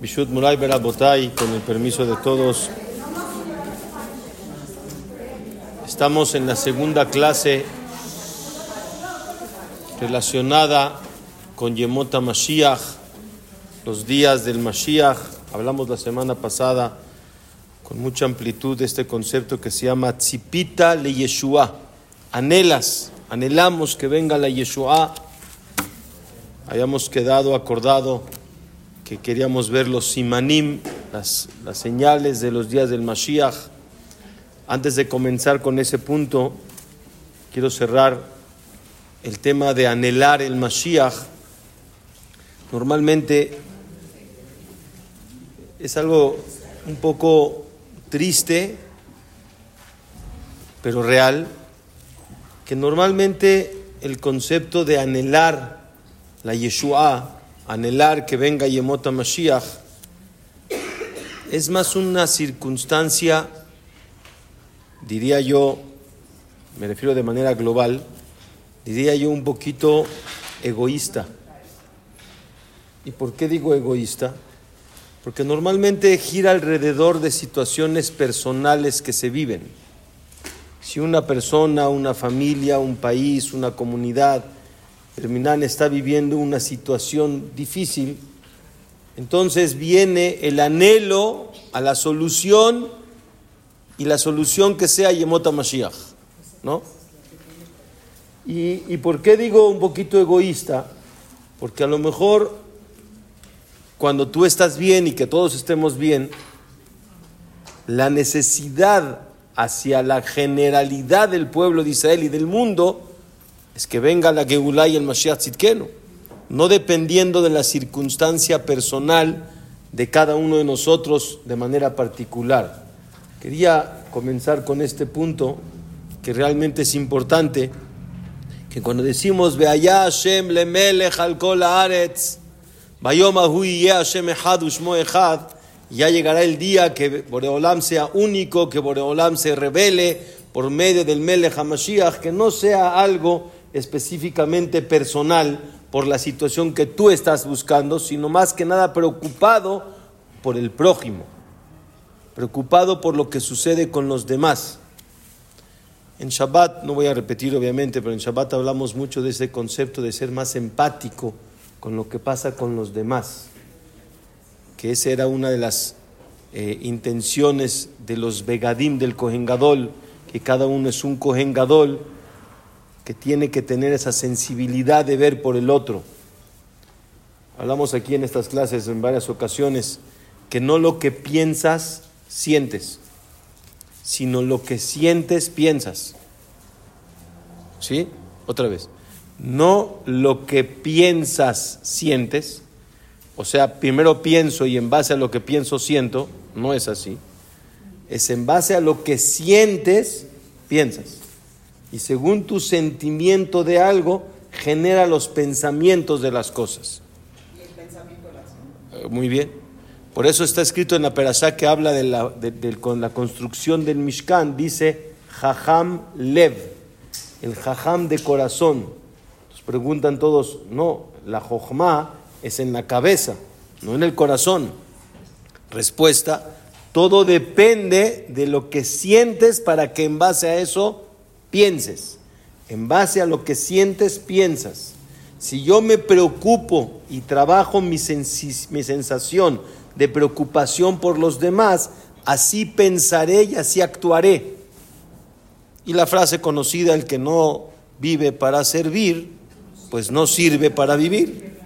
Bishut Murai Berabotay, con el permiso de todos. Estamos en la segunda clase relacionada con Yemota Mashiach, los días del Mashiach. Hablamos la semana pasada con mucha amplitud de este concepto que se llama Tzipita le Yeshua. Anhelas, anhelamos que venga la Yeshua. Hayamos quedado acordado que queríamos ver los simanim, las, las señales de los días del Mashiach. Antes de comenzar con ese punto, quiero cerrar el tema de anhelar el Mashiach. Normalmente es algo un poco triste, pero real, que normalmente el concepto de anhelar la Yeshua, anhelar que venga Yemota Mashiach, es más una circunstancia, diría yo, me refiero de manera global, diría yo un poquito egoísta. ¿Y por qué digo egoísta? Porque normalmente gira alrededor de situaciones personales que se viven. Si una persona, una familia, un país, una comunidad, terminan está viviendo una situación difícil, entonces viene el anhelo a la solución y la solución que sea Yemota Mashiach, ¿no? ¿Y, ¿Y por qué digo un poquito egoísta? Porque a lo mejor cuando tú estás bien y que todos estemos bien, la necesidad hacia la generalidad del pueblo de Israel y del mundo es que venga la Geulah y el Mashiach Tzidkenu, no dependiendo de la circunstancia personal de cada uno de nosotros de manera particular. Quería comenzar con este punto que realmente es importante, que cuando decimos Veaya Hashem lemelech al kol haaretz, Hashem echad ushmo echad, ya llegará el día que Boreolam sea único, que Boreolam se revele por medio del Melech HaMashiach, que no sea algo específicamente personal por la situación que tú estás buscando, sino más que nada preocupado por el prójimo, preocupado por lo que sucede con los demás. En Shabbat, no voy a repetir obviamente, pero en Shabbat hablamos mucho de ese concepto de ser más empático con lo que pasa con los demás, que esa era una de las eh, intenciones de los Begadim del Kohen Gadol, que cada uno es un Kohen Gadol, que tiene que tener esa sensibilidad de ver por el otro. Hablamos aquí en estas clases en varias ocasiones que no lo que piensas, sientes, sino lo que sientes, piensas. ¿Sí? Otra vez. No lo que piensas, sientes. O sea, primero pienso y en base a lo que pienso, siento. No es así. Es en base a lo que sientes, piensas y según tu sentimiento de algo, genera los pensamientos de las cosas. ¿Y el pensamiento eh, Muy bien. Por eso está escrito en la Perashá que habla de la, con la construcción del Mishkan, dice Jajam Lev, el Jajam de corazón. Nos preguntan todos, no, la Jojma es en la cabeza, no en el corazón. Respuesta, todo depende de lo que sientes para que en base a eso pienses. En base a lo que sientes, piensas. Si yo me preocupo y trabajo mi, mi sensación de preocupación por los demás, así pensaré y así actuaré. Y la frase conocida, el que no vive para servir, pues no sirve para vivir.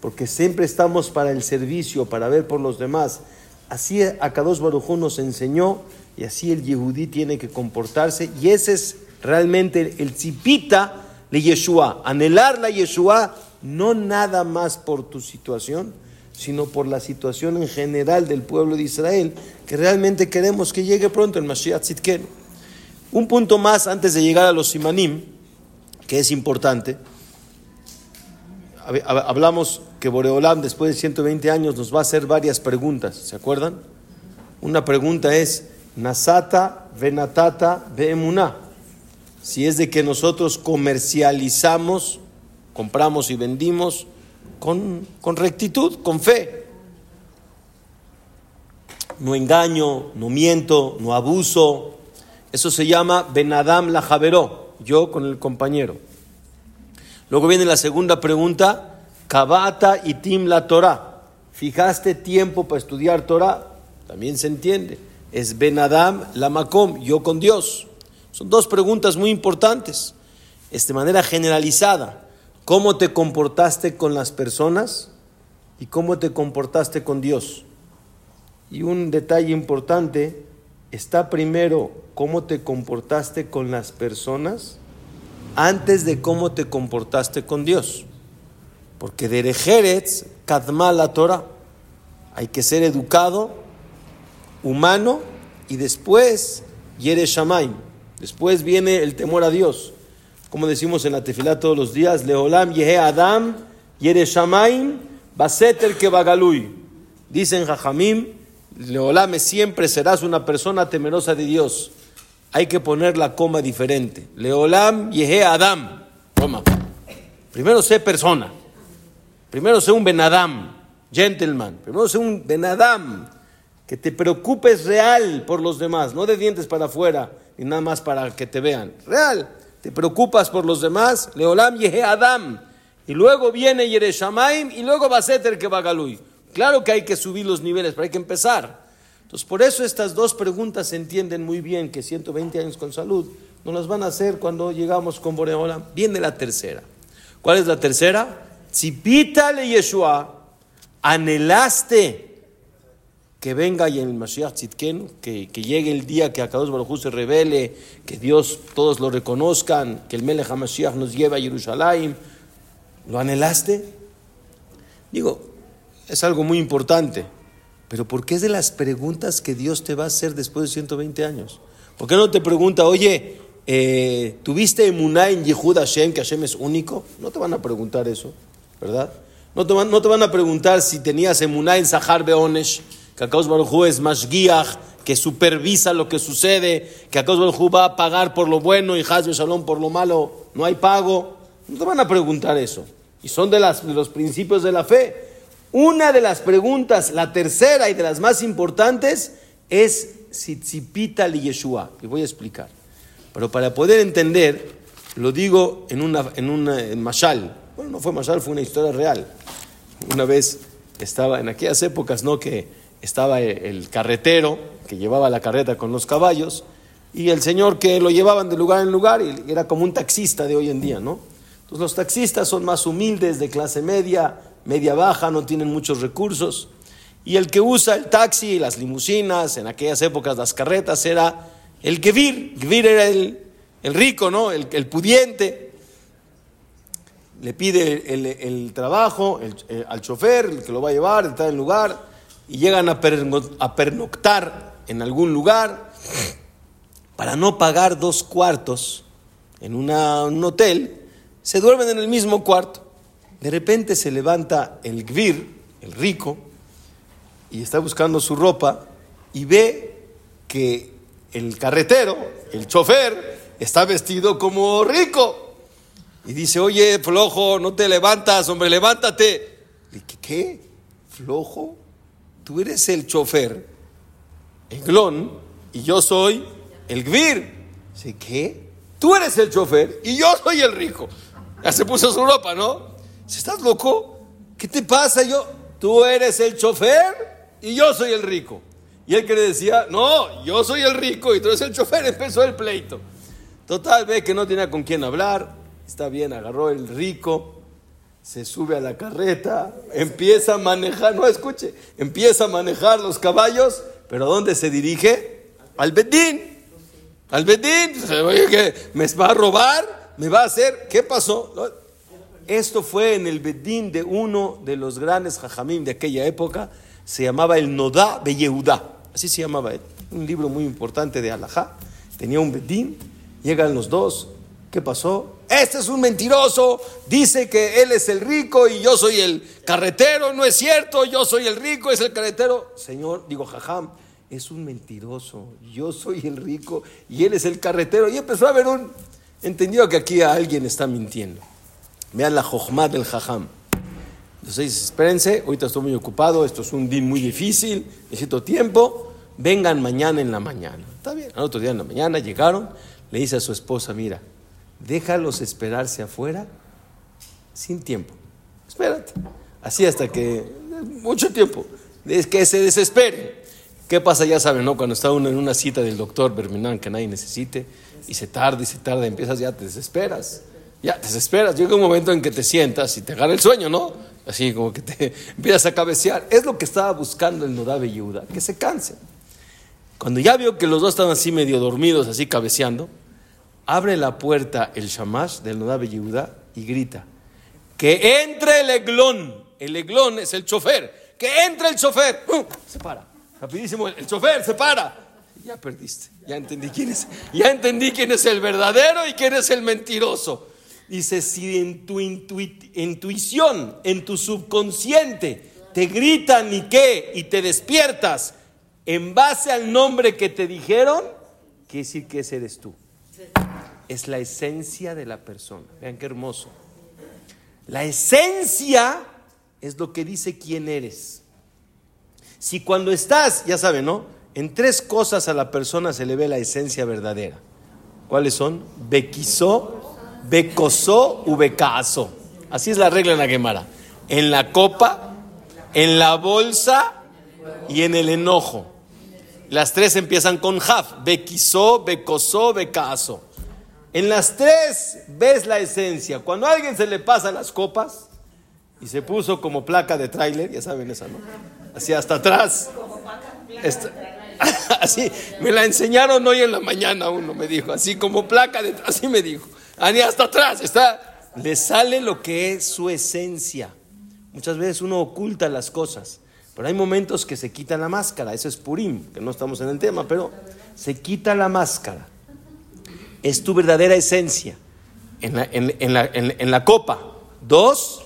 Porque siempre estamos para el servicio, para ver por los demás. Así Akadosh Baruj nos enseñó y así el Yehudí tiene que comportarse. Y ese es realmente el tzipita de Yeshua, anhelar la Yeshua, no nada más por tu situación, sino por la situación en general del pueblo de Israel, que realmente queremos que llegue pronto el Mashiach Tzidken. Un punto más antes de llegar a los Simanim, que es importante. Hablamos que Boreolam después de 120 años nos va a hacer varias preguntas, ¿se acuerdan? Una pregunta es, Nasata venatata ve'emuná si es de que nosotros comercializamos, compramos y vendimos con, rectitud, con fe. no engaño, no miento, no abuso. Eso se llama Benadam la Javeró, yo con el compañero. Luego viene la segunda pregunta, Kabata y Tim la Torah. ¿Fijaste tiempo para estudiar Torah? También se entiende. Es Benadam la Makom, yo con Dios. Son dos preguntas muy importantes. Es de manera generalizada. ¿Cómo te comportaste con las personas y cómo te comportaste con Dios? Y un detalle importante, está primero cómo te comportaste con las personas antes de cómo te comportaste con Dios. Porque de Erejeretz, Kadma la Torah. Hay que ser educado, humano y después Yere Shamaim. Después viene el temor a Dios. Como decimos en la tefilá todos los días, Leolam Yehe Adam, Yere Shamaim, Baseter Kebagalui. Dicen Jajamim, Leolame siempre serás una persona temerosa de Dios. Hay que poner la coma diferente. Leolam Yehe Adam. Toma. Primero sé persona. Primero sé un Benadam, gentleman. Primero sé un Benadam. Que te preocupes real por los demás, no de dientes para afuera y nada más para que te vean. Real. Te preocupas por los demás. Leolam Yehe Adam. Y luego viene Yereshamaim y luego Baseter Kebagalui. Claro que hay que subir los niveles, pero hay que empezar. Entonces, por eso estas dos preguntas se entienden muy bien, que 120 años con salud no las van a hacer cuando llegamos con Boreola. Viene la tercera. ¿Cuál es la tercera? Tzipítale Yeshua, anhelaste que venga y el Mashiach Tzidkenu, que, que llegue el día que Akadosh Baruj se revele, que Dios todos lo reconozcan, que el Melech HaMashiach nos lleve a Jerusalén. ¿Lo anhelaste? Digo, es algo muy importante. Pero ¿por qué es de las preguntas que Dios te va a hacer después de 120 años? ¿Por qué no te pregunta, oye, eh, ¿tuviste emuná en Yehud Hashem, que Hashem es único? No te van a preguntar eso, ¿verdad? No te van, no te van a preguntar si tenías emuná en Sahar Beonesh, que Akaos Baruj es Mashgiach, que supervisa lo que sucede, que Akaos Baruj va a pagar por lo bueno y Hazbe Shalom por lo malo, no hay pago. No te van a preguntar eso. Y son de, las, de los principios de la fe. Una de las preguntas, la tercera y de las más importantes, es Sitzipita li Yeshua. Y voy a explicar. Pero para poder entender, lo digo en una, en una Mashal. Bueno, no fue Mashal, fue una historia real. Una vez estaba, en aquellas épocas, ¿no? Que estaba el carretero que llevaba la carreta con los caballos y el señor que lo llevaban de lugar en lugar era como un taxista de hoy en día, ¿no? Entonces los taxistas son más humildes, de clase media, media baja, no tienen muchos recursos. Y el que usa el taxi las limusinas, en aquellas épocas las carretas, era el Gevir. Gevir era el, rico, ¿no? El, pudiente. Le pide el, trabajo al chofer, el que lo va a llevar, está en el lugar, y llegan a, pernoctar en algún lugar para no pagar dos cuartos en un hotel, se duermen en el mismo cuarto. De repente se levanta el Gvir, el rico, y está buscando su ropa y ve que el carretero, el chofer, está vestido como rico. Y dice, oye, flojo, no te levantas, hombre, levántate. ¿Qué? ¿Flojo? Tú eres el chofer, el glón, y yo soy el gvir. Dice, ¿qué? Tú eres el chofer y yo soy el rico. Ya se puso su ropa, ¿no? ¿Estás loco? ¿Qué te pasa? Yo, tú eres el chofer y yo soy el rico. Y él que le decía, no, yo soy el rico y tú eres el chofer, empezó el pleito. Total, ve que no tenía con quién hablar, está bien, agarró el rico, se sube a la carreta, empieza a manejar, no escuche, empieza a manejar los caballos, pero ¿dónde se dirige? Al Bedín. Al Bedín, oye, que me va a robar, me va a hacer, ¿qué pasó? Esto fue en el Bedín de uno de los grandes jajamim de aquella época, se llamaba el Nodá de así se llamaba él, un libro muy importante de Alajá. Tenía un Bedín, llegan los dos, ¿qué pasó? Este es un mentiroso, dice que él es el rico y yo soy el carretero, no es cierto, yo soy el rico, es el carretero. Señor, digo, jajam, es un mentiroso, yo soy el rico y él es el carretero. Y empezó a ver un, entendió que aquí alguien está mintiendo. Vean la jojma del jajam. Entonces espérense, ahorita estoy muy ocupado, esto es un día muy difícil, necesito tiempo, vengan mañana en la mañana. Está bien, al otro día en la mañana llegaron, le dice a su esposa, mira, déjalos esperarse afuera sin tiempo. Espérate. Así hasta que, mucho tiempo, es que se desesperen. ¿Qué pasa? Ya saben, ¿no? Cuando está uno en una cita del doctor Berminán que nadie necesite y se tarda y se tarda, empiezas ya te desesperas. Ya te desesperas. Llega un momento en que te sientas y te agarra el sueño, ¿no? Así como que te empiezas a cabecear. Es lo que estaba buscando el Nodabe Yehuda, que se canse. Cuando ya vio que los dos estaban así medio dormidos, así cabeceando, abre la puerta el Shamash del Nodabe Yehuda y grita: Que entre el eglón. El eglón es el chofer. Que entre el chofer. Se para. Rapidísimo, el chofer se para. Ya perdiste. Ya entendí quién es. Ya entendí quién es el verdadero y quién es el mentiroso. Dice, si en tu intuición, en tu subconsciente, te gritan y qué, y te despiertas en base al nombre que te dijeron, quiere decir que ese eres tú. Es la esencia de la persona. Vean qué hermoso. La esencia es lo que dice quién eres. Si cuando estás, ya saben, ¿no? En tres cosas a la persona se le ve la esencia verdadera. ¿Cuáles son? Bequizó, Becosó u becaso. Así es la regla en la Gemara. En la copa, en la bolsa y en el enojo. Las tres empiezan con jaf. Bequisó, becosó, becaso. En las tres ves la esencia. Cuando a alguien se le pasa las copas y se puso como placa de tráiler, ya saben esa, ¿no? Así hasta atrás. así, me la enseñaron hoy en la mañana uno, me dijo, así como placa de así me dijo. Ani hasta atrás, está. Le sale lo que es su esencia. Muchas veces uno oculta las cosas, pero hay momentos que se quita la máscara. Eso es Purim, que no estamos en el tema, pero se quita la máscara. Es tu verdadera esencia. En la, en, la, en la copa. Dos,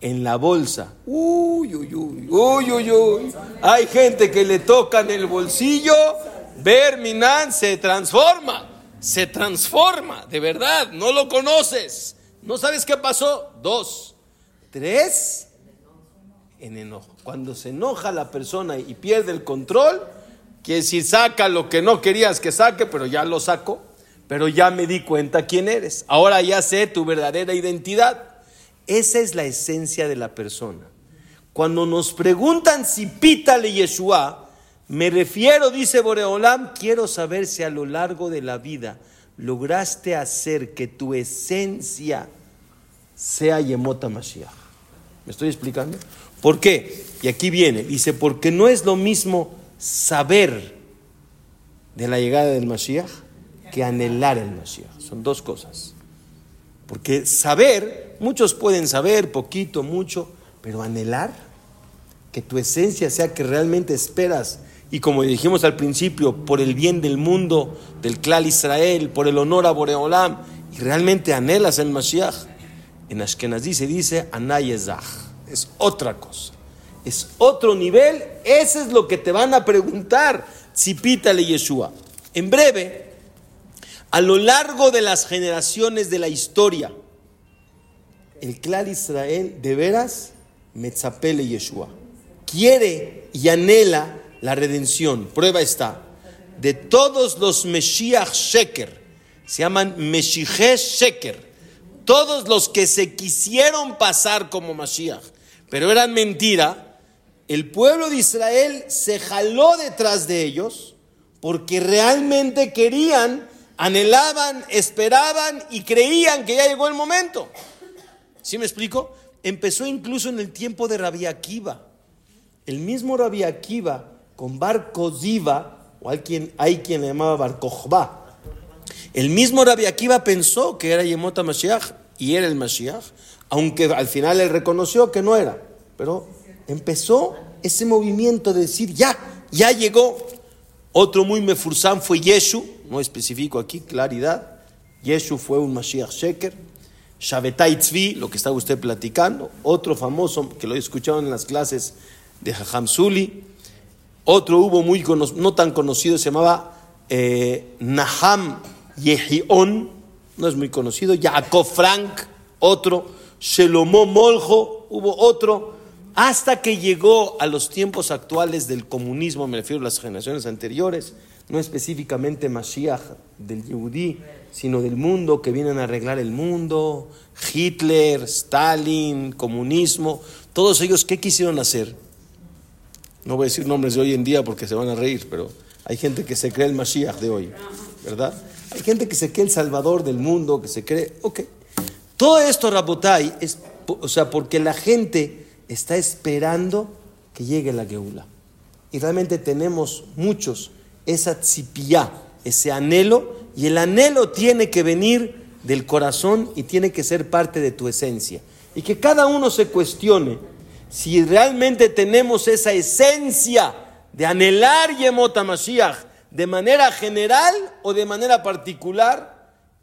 en la bolsa. Uy, uy, uy, uy, uy, uy. Hay gente que le toca en el bolsillo, Verminan se transforma se transforma, de verdad, no lo conoces, no sabes qué pasó. Dos, tres, en enojo. Cuando se enoja la persona y pierde el control, quiere decir, saca lo que no querías que saque, pero ya lo saco, pero ya me di cuenta quién eres. Ahora ya sé tu verdadera identidad. Esa es la esencia de la persona. Cuando nos preguntan si pítale Yeshua, me refiero, dice Boreolam, quiero saber si a lo largo de la vida lograste hacer que tu esencia sea Yemota Mashiach. ¿Me estoy explicando? ¿Por qué? Y aquí viene, dice, porque no es lo mismo saber de la llegada del Mashiach que anhelar el Mashiach. Son dos cosas. Porque saber, muchos pueden saber, poquito, mucho, pero anhelar, que tu esencia sea que realmente esperas y como dijimos al principio, por el bien del mundo, del clan Israel, por el honor a Boreolam, y realmente anhelas el Mashiach, en Ashkenazí se dice Anayezach, es otra cosa, es otro nivel, ese es lo que te van a preguntar, Tzipítale Yeshua. En breve, a lo largo de las generaciones de la historia, el clan Israel de veras, Metzapele Yeshua, quiere y anhela la redención. Prueba está. De todos los Meshiach Sheker, se llaman Meshiach Sheker, todos los que se quisieron pasar como Mashiach, pero eran mentira, el pueblo de Israel se jaló detrás de ellos porque realmente querían, anhelaban, esperaban y creían que ya llegó el momento. ¿Sí me explico? Empezó incluso en el tiempo de Rabbi Akiva. El mismo Rabbi Akiva con Bar o hay quien, hay quien le llamaba Bar El mismo Rabbi Akiva pensó que era Yemota Mashiach y era el Mashiach, aunque al final él reconoció que no era. Pero empezó ese movimiento de decir, ya, ya llegó. Otro muy mefursán fue Yeshu, no especifico aquí, claridad. Yeshu fue un Mashiach Sheker. Shabetai Tzvi, lo que estaba usted platicando. Otro famoso que lo he escuchado en las clases de Jajam Suli. Otro hubo muy no tan conocido, se llamaba eh, Naham Yehion, no es muy conocido. Jacob Frank, otro. Shelomo Moljo, hubo otro, hasta que llegó a los tiempos actuales del comunismo, me refiero a las generaciones anteriores, no específicamente Mashiach del Yehudí, sino del mundo, que vienen a arreglar el mundo, Hitler, Stalin, comunismo, todos ellos, ¿qué quisieron hacer? No voy a decir nombres de hoy en día porque se van a reír, pero hay gente que se cree el Mashiach de hoy, ¿verdad? Hay gente que se cree el Salvador del mundo, que se cree, ok. Todo esto, Rabotai, es, o sea, porque la gente está esperando que llegue la Geula. Y realmente tenemos muchos esa tzipiyá, ese anhelo, y el anhelo tiene que venir del corazón y tiene que ser parte de tu esencia. Y que cada uno se cuestione si realmente tenemos esa esencia de anhelar Yemot Mashiach de manera general o de manera particular,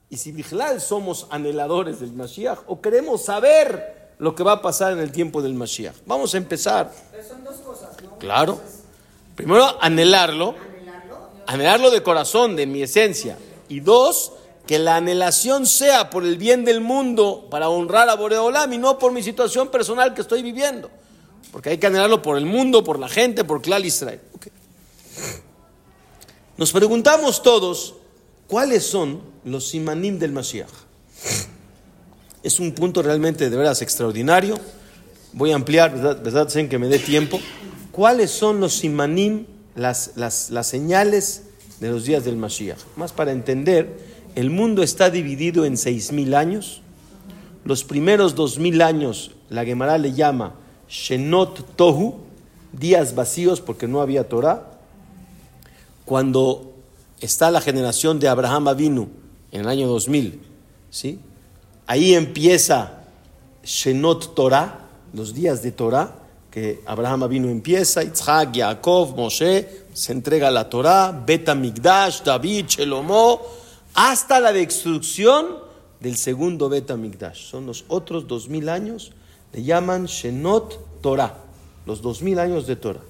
y si Bijlal somos anheladores del Mashiach o queremos saber lo que va a pasar en el tiempo del Mashiach. Vamos a empezar. son dos cosas, ¿no? Claro. Primero, anhelarlo anhelarlo de corazón, de mi esencia. Y dos, que la anhelación sea por el bien del mundo, para honrar a Boreolam y no por mi situación personal que estoy viviendo. Porque hay que anhelarlo por el mundo, por la gente, por Klal Israel. Nos preguntamos todos, ¿cuáles son los simanim del Mashiach? Es un punto realmente de veras extraordinario. Voy a ampliar, ¿verdad? ¿verdad? que me dé tiempo. ¿Cuáles son los simanim las, las, señales de los días del Mashiach. Más para entender, el mundo está dividido en seis mil años. Los primeros dos mil años, la Gemara le llama Shenot Tohu, días vacíos porque no había Torah. Cuando está la generación de Abraham Avinu en el año 2000, ¿sí? ahí empieza Shenot Torah, los días de Torah que Abraham vino empieza, Yitzhak, Jacob, Moshe, se entrega la Torah, Beta Migdash, David, Shelomó, hasta la destrucción del segundo Beta Migdash. Son los otros dos mil años, le llaman Shenot Torah, los dos mil años de Torah.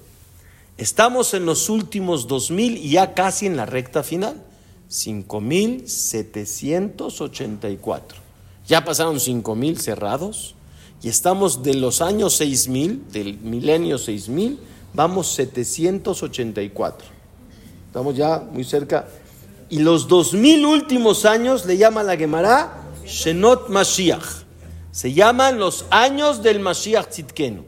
Estamos en los últimos dos mil y ya casi en la recta final, cinco mil setecientos ochenta y cuatro. Ya pasaron cinco mil cerrados y estamos de los años 6000, del milenio 6000, vamos 784. Estamos ya muy cerca. Y los 2000 últimos años le llama la Gemara Shenot Mashiach. Se llaman los años del Mashiach Tzidkenu.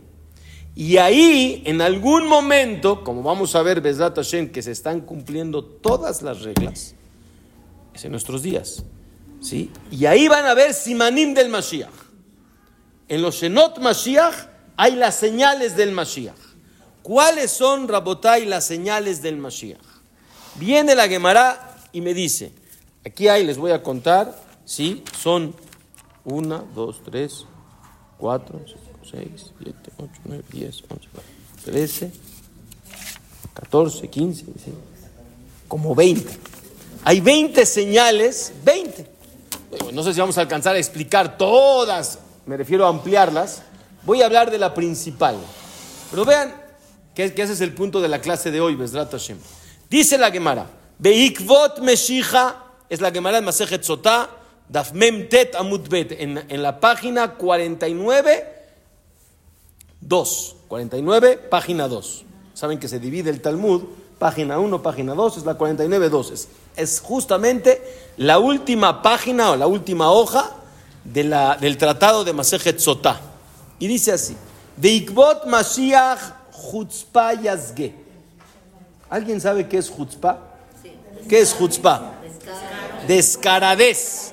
Y ahí, en algún momento, como vamos a ver, Besrat Hashem, que se están cumpliendo todas las reglas, es en nuestros días. ¿sí? Y ahí van a ver Simanim del Mashiach. En los Shenot Mashiach hay las señales del Mashiach. ¿Cuáles son, Rabotai, las señales del Mashiach? Viene la Gemara y me dice, aquí hay, les voy a contar, ¿sí? Son una, dos, tres, cuatro, cinco, seis, siete, ocho, nueve, diez, once, trece, catorce, quince, como veinte. Hay veinte señales, veinte. No sé si vamos a alcanzar a explicar todas me refiero a ampliarlas, voy a hablar de la principal. Pero vean que, ese es el punto de la clase de hoy, Besrat Hashem. Dice la Gemara, Beikvot Meshicha, es la Gemara de Masejet Sotah, Dafmem Tet Amutbet, en la página 49, 2. 49, página 2. Saben que se divide el Talmud, página 1, página 2, es la 49, 2. Es, es justamente la última página o la última hoja de la, del tratado de Masejet. Y dice así: Veikbot Mashiach Chutzpah Yazge. ¿Alguien sabe qué es Chutzpah? ¿Qué es Chutzpah? Descaradez.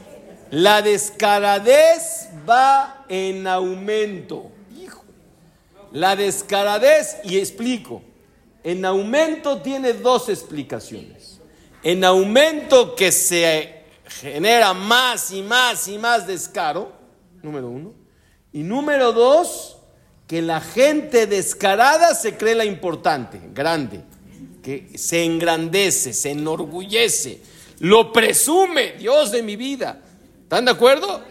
La descaradez va en aumento. Hijo. La descaradez, y explico, en aumento tiene dos explicaciones. En aumento que se genera más y más y más descaro, número uno. Y número dos, que la gente descarada se cree la importante, grande, que se engrandece, se enorgullece, lo presume, Dios de mi vida. ¿Están de acuerdo?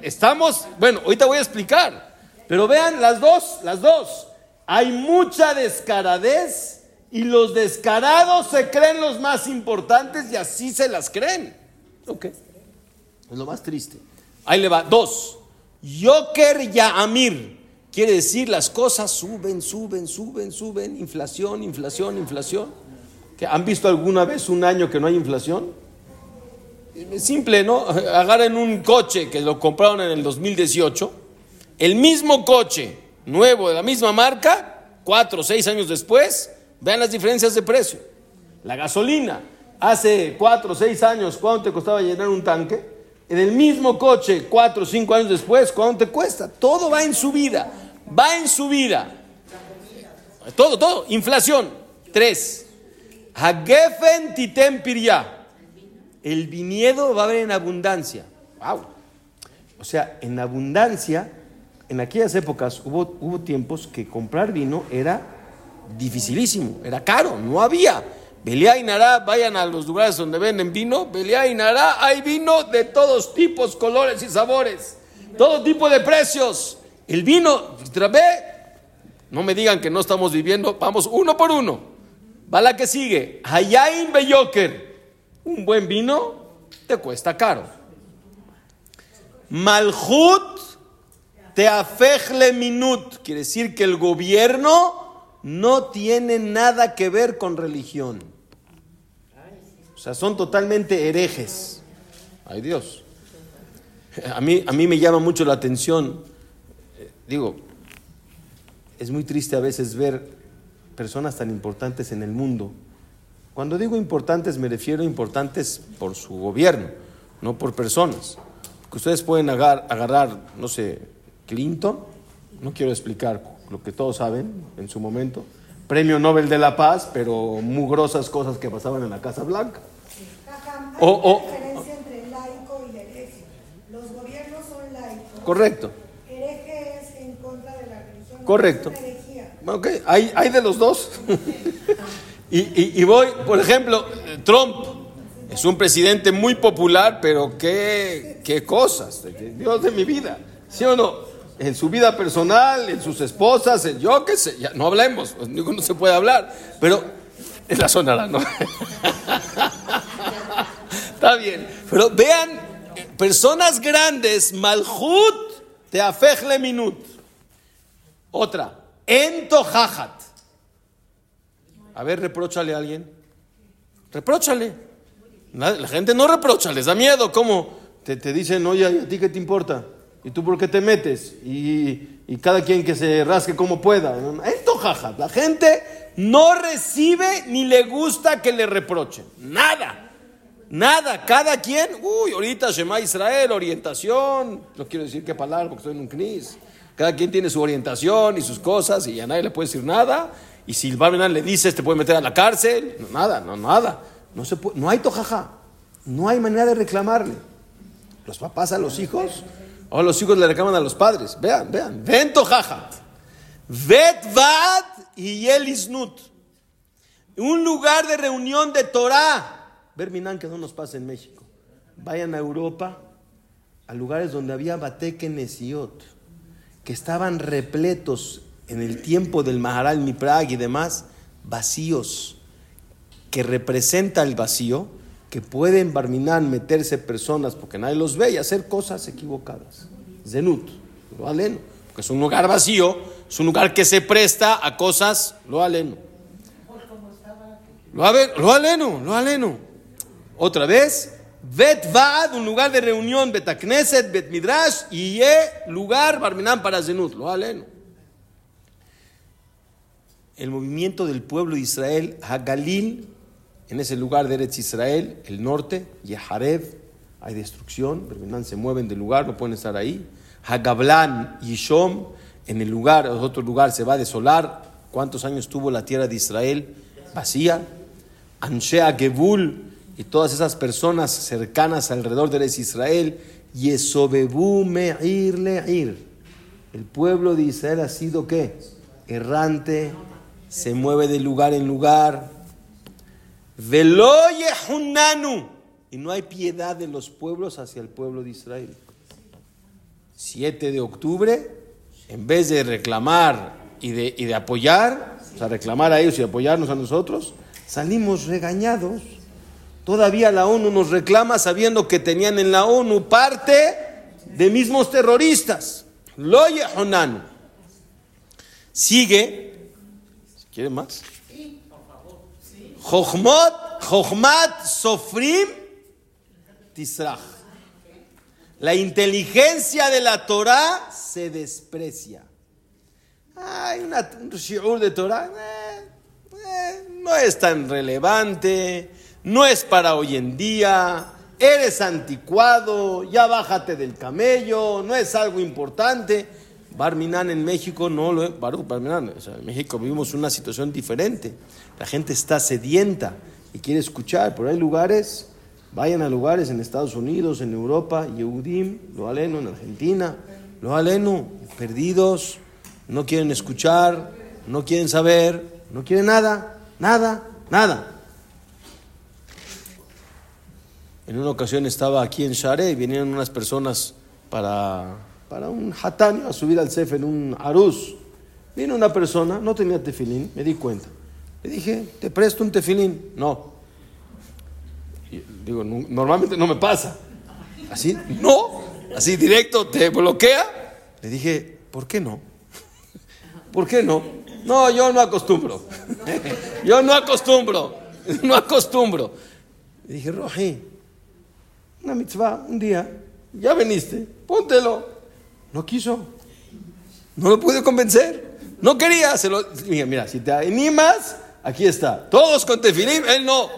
Estamos, bueno, ahorita voy a explicar, pero vean las dos, las dos. Hay mucha descaradez y los descarados se creen los más importantes y así se las creen. Ok. Es lo más triste. Ahí le va. Dos. Yoker ya Amir. Quiere decir las cosas suben, suben, suben, suben. Inflación, inflación, inflación. ¿Han visto alguna vez un año que no hay inflación? Simple, ¿no? Agarren un coche que lo compraron en el 2018. El mismo coche, nuevo, de la misma marca, cuatro o seis años después, vean las diferencias de precio. La gasolina, hace cuatro o seis años, ¿cuánto te costaba llenar un tanque? En el mismo coche, cuatro o cinco años después, ¿cuánto te cuesta? Todo va en su vida, va en su vida. Todo, todo. Inflación. Tres. Hagefen titem El viñedo va a haber en abundancia. Wow. O sea, en abundancia, en aquellas épocas hubo, hubo tiempos que comprar vino era dificilísimo, era caro, no había. Beliá y Nará, vayan a los lugares donde venden vino. Beliá y Nará, hay vino de todos tipos, colores y sabores. Todo tipo de precios. El vino, no me digan que no estamos viviendo, vamos uno por uno. Va la que sigue. Hayain Beyoker. Un buen vino te cuesta caro. Malhut te afejle minut. Quiere decir que el gobierno no tiene nada que ver con religión. O sea, son totalmente herejes. Ay Dios. A mí, a mí me llama mucho la atención, eh, digo, es muy triste a veces ver personas tan importantes en el mundo. Cuando digo importantes me refiero a importantes por su gobierno, no por personas. Que ustedes pueden agarrar, no sé, Clinton, no quiero explicar lo que todos saben en su momento, premio Nobel de la Paz, pero mugrosas cosas que pasaban en la Casa Blanca. O, diferencia entre laico y hereje. Los gobiernos son laicos. Correcto. Hereje es en contra de la religión. Correcto. ok, hay, hay de los dos. y, y, y voy, por ejemplo, Trump es un presidente muy popular, pero qué, qué cosas, Dios de mi vida, ¿sí o no? En su vida personal, en sus esposas, en yo qué sé, ya no hablemos, pues, no se puede hablar, pero en la zona ¿no? Está bien, pero vean, personas grandes, malhut te afejle minut. Otra, entojajat. A ver, reprochale a alguien. Repróchale. La gente no reprocha, les da miedo. ¿Cómo? Te, te dicen, oye, ¿a ti qué te importa? ¿Y tú por qué te metes? Y, cada quien que se rasque como pueda. Esto jaja. La gente no recibe ni le gusta que le reprochen. Nada. Nada. Cada quien, uy, ahorita Shema Israel, orientación. No quiero decir qué palabra porque estoy en un CNIS. Cada quien tiene su orientación y sus cosas y a nadie le puede decir nada. Y si el Barmenán le dices, te puede meter a la cárcel. nada, no, nada. No, se puede, no hay tojaja. No hay manera de reclamarle. Los papás a los hijos o los hijos le reclaman a los padres. Vean, vean. Vento jaja. Vetvad y Elisnut. Un lugar de reunión de Torah. Ver, Minan, que no nos pasa en México. Vayan a Europa, a lugares donde había Batekenesiot, que estaban repletos en el tiempo del Maharal Miprag y demás, vacíos, que representa el vacío que pueden Barminan meterse personas porque nadie los ve y hacer cosas equivocadas. Zenut, lo aleno, porque es un lugar vacío, es un lugar que se presta a cosas, lo aleno. Lo, lo aleno, lo aleno. Otra vez, Bet un lugar de reunión, Betakneset, Bet Midrash, y lugar Barminan para Zenut, lo aleno. El movimiento del pueblo de Israel, Hagalil, en ese lugar de Eretz Israel, el norte, Yeharev, hay destrucción, se mueven del lugar, no pueden estar ahí. Hagablan, Yishom, en el lugar, en otro lugar se va a desolar. ¿Cuántos años tuvo la tierra de Israel vacía? Anshea Gebul y todas esas personas cercanas alrededor de Eretz Israel, Yesobebu Meir Leir. El pueblo de Israel ha sido qué? Errante, se mueve de lugar en lugar. Y no hay piedad de los pueblos hacia el pueblo de Israel. 7 de octubre, en vez de reclamar y de, y de apoyar, o sea, reclamar a ellos y apoyarnos a nosotros, salimos regañados. Todavía la ONU nos reclama sabiendo que tenían en la ONU parte de mismos terroristas. Loye Honanu. Sigue. ¿Quiere más? Jochmot, Jochmat Sofrim Tisrach. La inteligencia de la Torah se desprecia. Hay una, un shiur de Torah, eh, eh, no es tan relevante, no es para hoy en día, eres anticuado, ya bájate del camello, no es algo importante. Barminan en México no lo es. Barminan, o sea, en México vivimos una situación diferente. La gente está sedienta y quiere escuchar, pero hay lugares, vayan a lugares en Estados Unidos, en Europa, Yehudim, lo aleno en Argentina, lo aleno, perdidos, no quieren escuchar, no quieren saber, no quieren nada, nada, nada. En una ocasión estaba aquí en Share y vinieron unas personas para, para un hatán, a subir al cef en un aruz. Vino una persona, no tenía tefilín, me di cuenta. Le dije, ¿te presto un tefilín? No. Digo, "No- normalmente no me pasa. Así, no. Así directo, te bloquea. Le dije, ¿por qué no? ¿Por qué no? No, yo no acostumbro. Yo no acostumbro. No acostumbro. Le dije, Roji, una mitzvah, un día, ya veniste, póntelo. No quiso. No lo pude convencer. No quería. Se lo, mira, mira, si te animas, aquí está. Todos con tefilim, él no.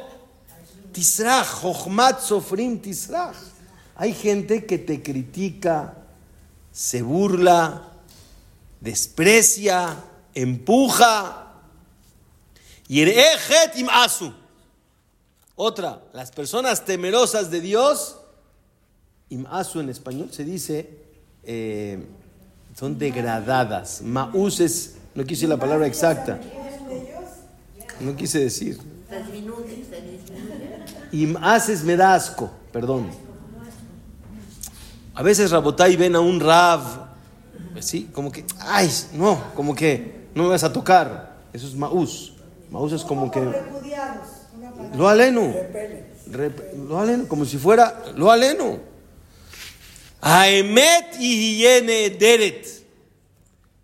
Tisrach, Jochmat Sofrim Tisrach. Hay gente que te critica, se burla, desprecia, empuja. Y im asu. Otra, las personas temerosas de Dios, im asu en español se dice, eh, son degradadas. Maús es, no quise la palabra exacta. No quise decir. Im ases me da asco, perdón. A veces Rabotai ven a un Rav, así, como que, ay, no, como que no me vas a tocar. Eso es Maús. Maús es como que. Lo aleno. Lo aleno, como si fuera lo aleno. Aemet y deret.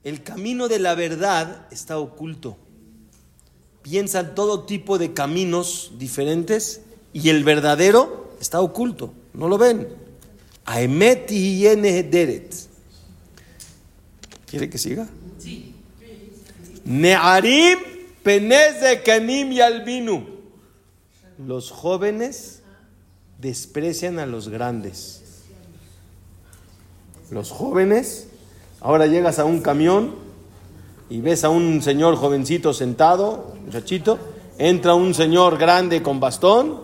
El camino de la verdad está oculto. Piensan todo tipo de caminos diferentes y el verdadero está oculto. No lo ven. Aemet y deret. ¿Quiere que siga? Sí. Nearim penez de kanim y albinu. Los jóvenes desprecian a los grandes. Los jóvenes, ahora llegas a un camión y ves a un señor jovencito sentado, muchachito, entra un señor grande con bastón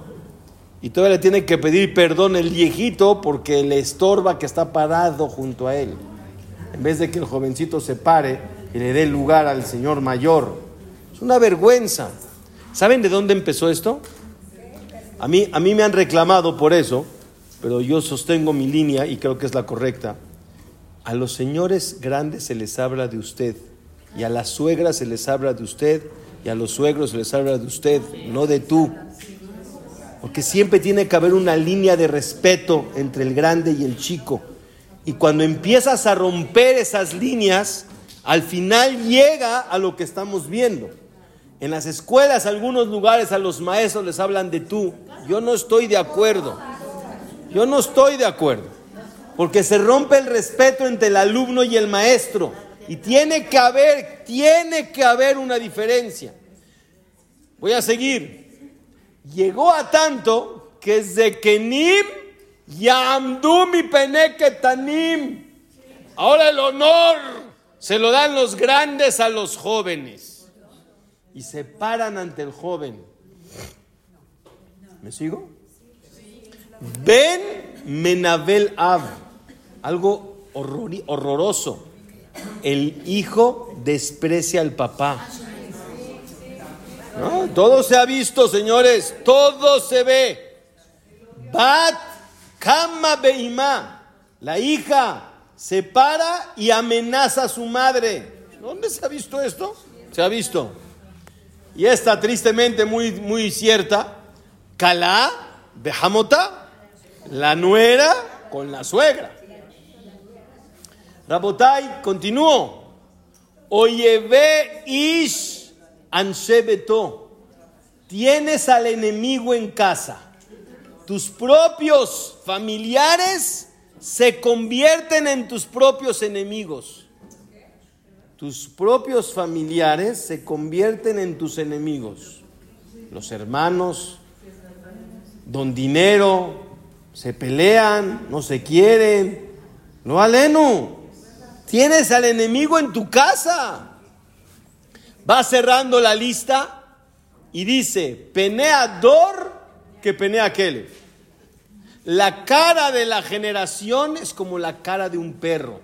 y todavía le tiene que pedir perdón el viejito porque le estorba que está parado junto a él. En vez de que el jovencito se pare y le dé lugar al señor mayor. Es una vergüenza. ¿Saben de dónde empezó esto? A mí, a mí me han reclamado por eso, pero yo sostengo mi línea y creo que es la correcta. A los señores grandes se les habla de usted, y a las suegras se les habla de usted, y a los suegros se les habla de usted, no de tú. Porque siempre tiene que haber una línea de respeto entre el grande y el chico. Y cuando empiezas a romper esas líneas, al final llega a lo que estamos viendo. En las escuelas, algunos lugares a los maestros les hablan de tú. Yo no estoy de acuerdo. Yo no estoy de acuerdo. Porque se rompe el respeto entre el alumno y el maestro. Y tiene que haber, tiene que haber una diferencia. Voy a seguir. Llegó a tanto que Zekenim Yamdu mi peneketanim. Ahora el honor se lo dan los grandes a los jóvenes. Y se paran ante el joven. ¿Me sigo? Ben Menabel Av. Algo horroroso. El hijo desprecia al papá. Todo se ha visto, señores. Todo se ve. Bat Kama Beima. La hija se para y amenaza a su madre. ¿Dónde se ha visto esto? Se ha visto. Y esta tristemente muy, muy cierta. Kalá Behamota. La nuera con la suegra. Rabotai, continúo. Oyeve ish anshebeto. Tienes al enemigo en casa. Tus propios familiares se convierten en tus propios enemigos. Tus propios familiares se convierten en tus enemigos. Los hermanos, don dinero, se pelean, no se quieren. No, aleno. Tienes al enemigo en tu casa. Va cerrando la lista y dice, penea Dor que penea aquel. La cara de la generación es como la cara de un perro.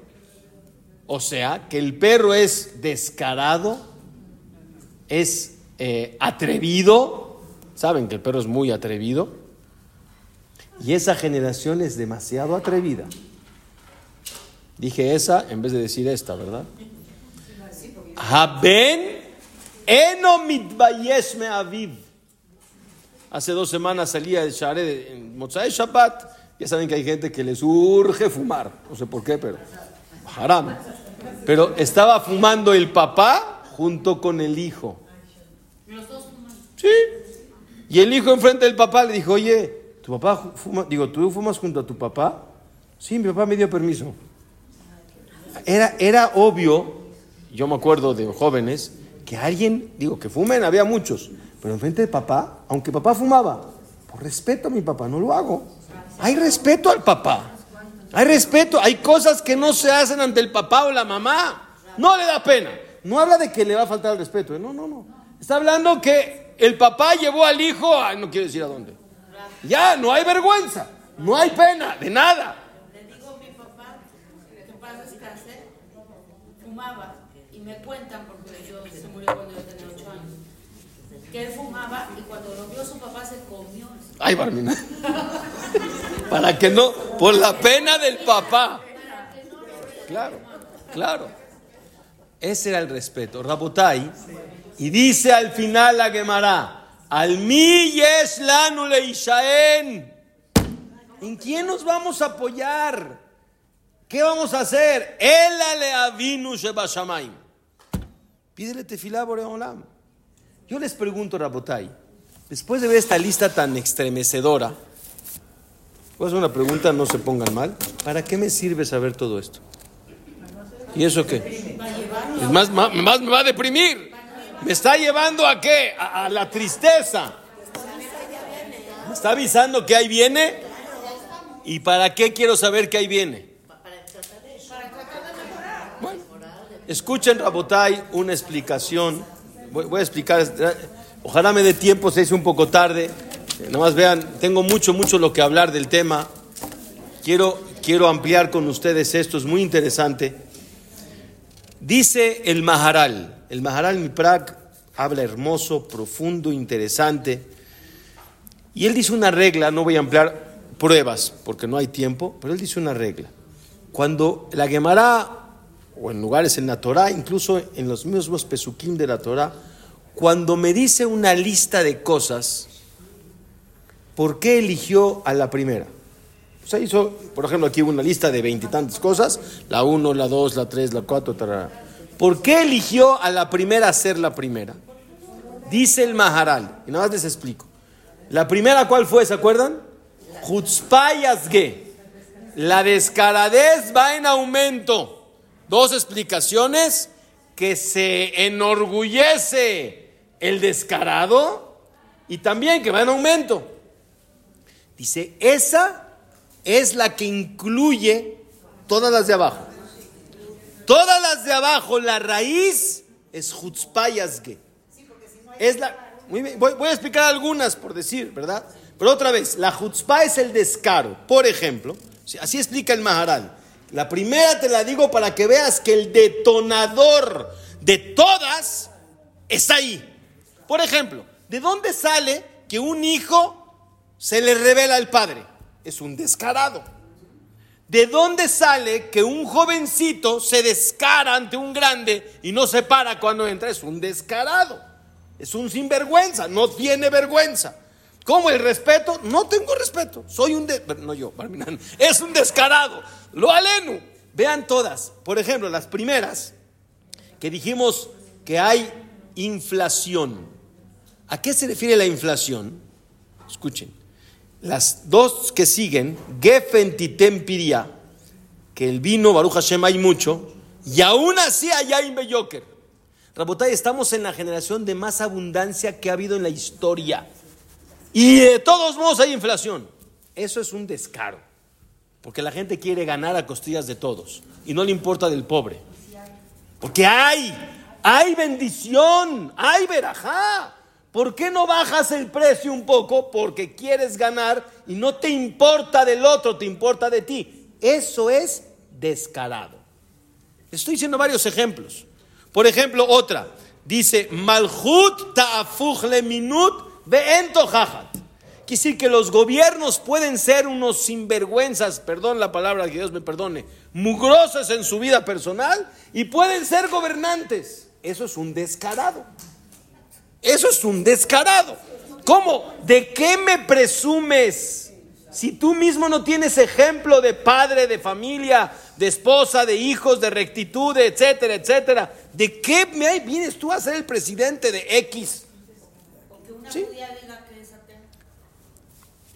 O sea, que el perro es descarado, es eh, atrevido. Saben que el perro es muy atrevido. Y esa generación es demasiado atrevida. Dije esa en vez de decir esta, ¿verdad? Haben eno mitbayesh me aviv. Hace dos semanas salía de Share en Motzai Shabbat. Ya saben que hay gente que les urge fumar. No sé por qué, pero haram. Pero estaba fumando el papá junto con el hijo. Sí. Y el hijo enfrente del papá le dijo, oye, ¿tu papá fuma? Digo, ¿tú fumas junto a tu papá? Sí, mi papá me dio permiso. Era, era obvio, yo me acuerdo de jóvenes, que alguien, digo, que fumen, había muchos, pero enfrente de papá, aunque papá fumaba, por respeto a mi papá, no lo hago. Hay respeto al papá. Hay respeto. Hay cosas que no se hacen ante el papá o la mamá. No le da pena. No habla de que le va a faltar el respeto. ¿eh? No, no, no. Está hablando que el papá llevó al hijo, no quiero decir a dónde. Ya, no hay vergüenza. No hay pena, de nada. Le digo a mi papá, que paz descanse, fumaba. Y me cuentan, porque yo, se murió cuando yo tenía 8 años, que él fumaba y cuando lo vio su papá se comió. Ay, Barmina. Para que no, por la pena del papá. Claro, claro. Ese era el respeto. Rabotai. Y dice al final la Gemara, al mi yesh lanu leishaen. ¿En quién nos vamos a apoyar? ¿Qué vamos a hacer? Ela le avinu shebashamaim. Pídele tefilá boreolam. Yo les pregunto, Rabotai, después de ver esta lista tan estremecedora, voy a hacer una pregunta, no se pongan mal. ¿Para qué me sirve saber todo esto? ¿Y eso qué? Es más, más, más me va a deprimir. ¿Me está llevando a qué? A, a la tristeza. ¿Me está avisando que ahí viene? ¿Y para qué quiero saber que ahí viene? Bueno, escuchen, Rabotai, una explicación. Voy, a explicar. Ojalá me dé tiempo, se hizo un poco tarde. Eh, Nada más vean, tengo mucho, mucho lo que hablar del tema. Quiero, quiero ampliar con ustedes esto, es muy interesante. Dice el Maharal, el Maharal Miprak habla hermoso, profundo, interesante. Y él dice una regla, no voy a ampliar pruebas porque no hay tiempo, pero él dice una regla. Cuando la Gemara, o en lugares en la Torah, incluso en los mismos pesukim de la Torah, cuando me dice una lista de cosas, ¿por qué eligió a la primera? O sea, hizo, por ejemplo, aquí una lista de veintitantas cosas, la uno, la dos, la tres, la cuatro, tarara. ¿Por qué eligió a la primera ser la primera? Dice el Maharal, y nada más les explico. La primera, ¿cuál fue? ¿Se acuerdan? Jutzpayasge. La descaradez va en aumento. Dos explicaciones que se enorgullece el descarado y también que va en aumento. Dice, esa es la que incluye todas las de abajo. Todas las de abajo, la raíz es Jutzpayasge. Es la, muy bien, voy, a explicar algunas por decir, ¿verdad? Pero otra vez, la Jutzpah es el descaro. Por ejemplo, así explica el Maharal. La primera te la digo para que veas que el detonador de todas está ahí. Por ejemplo, ¿de dónde sale que un hijo se le revela al padre? Es un descarado. ¿De dónde sale que un jovencito se descara ante un grande y no se para cuando entra? Es un descarado. Es un sinvergüenza, no tiene vergüenza. ¿Cómo el respeto? No tengo respeto. Soy un de... no yo. Es un descarado. Lo aleno. Vean todas. Por ejemplo, las primeras que dijimos que hay inflación. ¿A qué se refiere la inflación? Escuchen. Las dos que siguen, Gefen Titempiria, que el vino, Baruch Hashem, hay mucho, y aún así allá en Beyoker. Rabotay, estamos en la generación de más abundancia que ha habido en la historia. Y de todos modos hay inflación. Eso es un descaro. Porque la gente quiere ganar a costillas de todos. Y no le importa del pobre. Porque hay, hay bendición, hay verajá. ¿Por qué no bajas el precio un poco? Porque quieres ganar y no te importa del otro, te importa de ti. Eso es descarado. Estoy diciendo varios ejemplos. Por ejemplo, otra. Dice, Malhut ta'afuch le minut. Quiere decir que los gobiernos pueden ser unos sinvergüenzas, perdón la palabra, que Dios me perdone, mugrosos en su vida personal y pueden ser gobernantes. Eso es un descarado. Eso es un descarado. ¿Cómo? ¿De qué me presumes? Si tú mismo no tienes ejemplo de padre, de familia, de esposa, de hijos, de rectitud, etcétera, etcétera, ¿de qué me vienes tú a ser el presidente de X? Sí.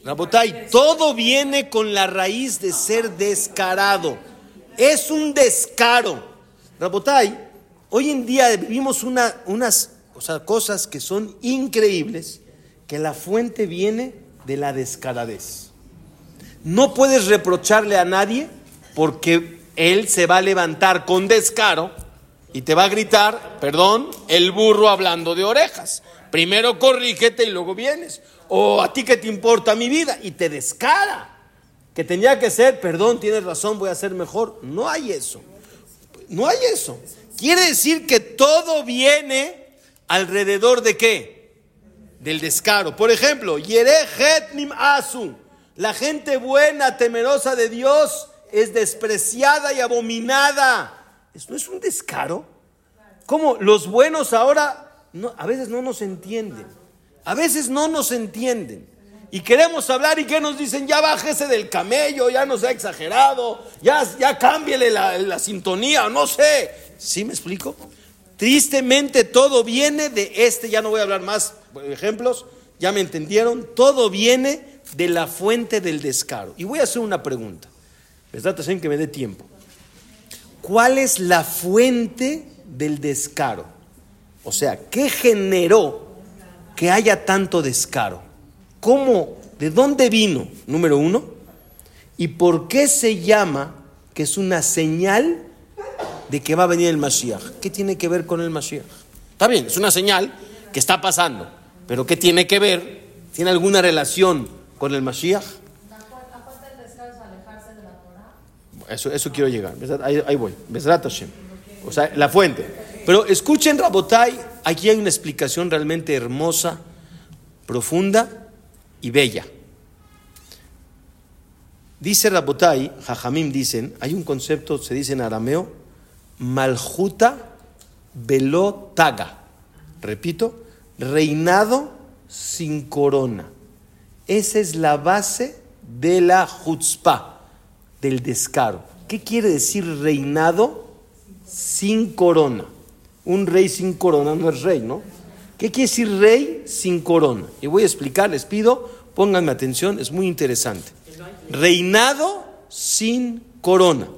Rabotay, todo viene con la raíz de ser descarado. Es un descaro. Rabotay, hoy en día vivimos una- unas cosas que son increíbles, que la fuente viene de la descaradez. No puedes reprocharle a nadie porque él se va a levantar con descaro y te va a gritar, perdón, el burro hablando de orejas. Primero corrígete y luego vienes. O a ti que te importa mi vida y te descara. Que tenía que ser, perdón, tienes razón, voy a ser mejor. No hay eso. No hay eso. Quiere decir que todo viene alrededor de qué? Del descaro. Por ejemplo. La gente buena, temerosa de Dios, es despreciada y abominada. ¿Esto es un descaro? ¿Cómo los buenos ahora no- a veces no nos entienden? A veces no nos entienden. Y queremos hablar y que nos dicen, ya bájese del camello, ya no sea exagerado, ya, ya la, la sintonía, no sé. ¿Sí me explico? Tristemente todo viene de este, ya no voy a hablar más ejemplos, ya me entendieron, todo viene de la fuente del descaro. Y voy a hacer una pregunta, ¿verdad? Hashem, que me dé tiempo. ¿Cuál es la fuente del descaro? O sea, ¿qué generó que haya tanto descaro? ¿Cómo? ¿De dónde vino? Número uno. ¿Y por qué se llama que es una señal de que va a venir el Mashiach? ¿Qué tiene que ver con el Mashiach? Está bien, es una señal que está pasando, pero ¿qué tiene que ver? ¿Tiene alguna relación con el Mashiach? Eso, eso quiero llegar. Ahí, voy. O sea, la fuente. Pero escuchen, Rabotai, aquí hay una explicación realmente hermosa, profunda y bella. Dice Rabotai, Jajamim dicen, hay un concepto, se dice en arameo, Maljuta velo taga. Repito, reinado sin corona. Esa es la base de la chutzpah, del descaro. ¿Qué quiere decir reinado sin corona? Un rey sin corona no es rey, ¿no? ¿Qué quiere decir rey sin corona? Y voy a explicar, les pido, pónganme atención, es muy interesante. Reinado sin corona.